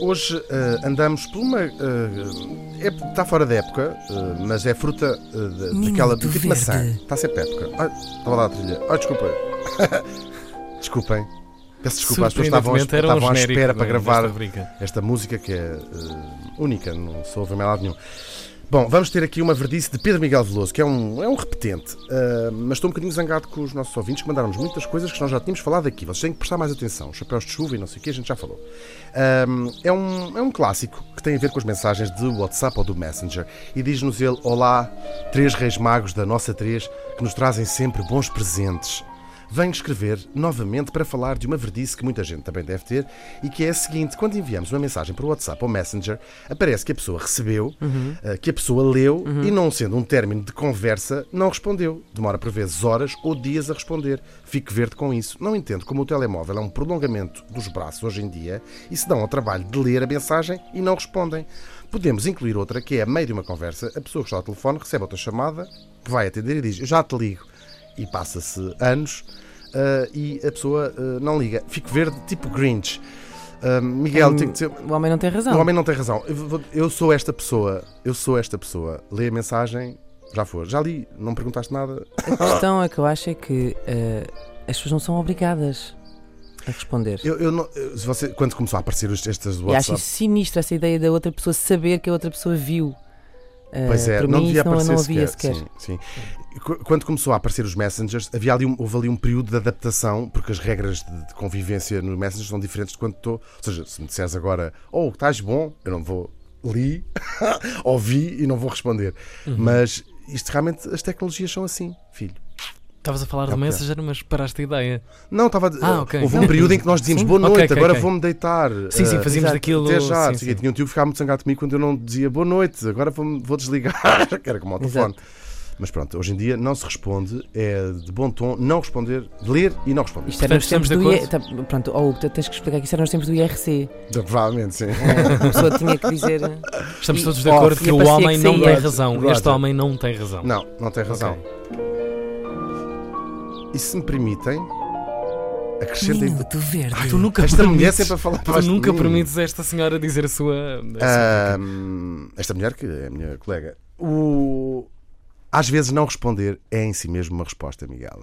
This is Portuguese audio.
Hoje eh, andamos por uma. eh, é- está fora da época, eh, mas é fruta Minuto daquela. do tipo maçã. Está sempre época. Ai, estava lá a trilha. Ai, desculpem. desculpem. Peço desculpa, as pessoas estavam, à- era um estavam à espera para da- gravar esta música que é única, não sou ouvir mais lado nenhum. Bom, vamos ter aqui uma verdice de Pedro Miguel Veloso, que é um, é um repetente, eh, mas estou um bocadinho zangado com os nossos ouvintes que mandaram-nos muitas coisas que nós já tínhamos falado aqui. Vocês têm que prestar mais atenção. Chapéus de chuva e não sei o que, a gente já falou. Um, é, um, é um clássico que tem a ver com as mensagens de WhatsApp ou do Messenger e diz-nos ele: Olá, três reis magos da nossa três que nos trazem sempre bons presentes. Venho escrever novamente para falar de uma verdice que muita gente também deve ter e que é a seguinte: quando enviamos uma mensagem para o WhatsApp ou Messenger, aparece que a pessoa recebeu, eh, que a pessoa leu e, não sendo um término de conversa, não respondeu. Demora por vezes horas ou dias a responder. Fico verde com isso. Não entendo como o telemóvel é um prolongamento dos braços hoje em dia e se dão ao trabalho de ler a mensagem e não respondem. Podemos incluir outra que é, a meio de uma conversa, a pessoa que está ao telefone recebe outra chamada, que vai atender e diz: já te ligo e passa-se anos ah, e a pessoa ah, não liga. Fico verde, tipo Grinch. Ah, Miguel, tem que dizer. O homem não tem razão. O homem não tem razão. Eu, eu sou esta pessoa. Eu sou esta pessoa. Lê a mensagem, já foi. Já li, não perguntaste nada. A questão é que eu acho é que as pessoas não são obrigadas a responder. Eu, eu não- eu- você, quando começou a aparecer estas do E acho sinistro, essa ideia da outra pessoa saber que a outra pessoa viu. Eh, Pois é, não mim devia não, aparecer não sequer. sequer. Sim, sim. Qu- Quando começou a aparecer os messengers, havia ali um, houve ali um período de adaptação, porque as regras de, de convivência no Messenger são diferentes de quando estou. Ou seja, se me disseres agora, oh, estás bom, eu não vou. Li, ouvi e não vou responder. Uhum. Mas isto realmente, as tecnologias são assim, filho. Estavas a falar do Ok. Messenger, mas paraste a ideia. Não, estava. Ah, ok. Houve um período em que nós dizíamos Sim. boa noite, ok, agora ok. vou-me deitar. Sim, sim, Ah, fazíamos exato, daquilo, Até já. sim, o sim. Tinha um tio que ficava muito zangado comigo quando eu não dizia boa noite, agora vou, vou desligar, que era como ao telefone. Mas pronto, hoje em dia não se responde, é de bom tom não responder, ler e não responder. Isto era nos Portanto, tempos do estamos de IR... tá, Pronto, ou tu tens que explicar que isto era nos tempos do IRC. Então, provavelmente, sim. Eh, a pessoa tinha que dizer. Estamos E- todos de oh, acordo e que o homem que não tem razão. Este homem não tem razão. Não, não tem razão. Ok. E se me permitem, acrescentem. Minuto verde. Ah, tu nunca Esta mulher permites, sempre a falar tu nunca permites esta senhora dizer a sua. a sua- esta mulher, que é a minha colega, o... às vezes não responder é em si mesmo uma resposta, Miguel.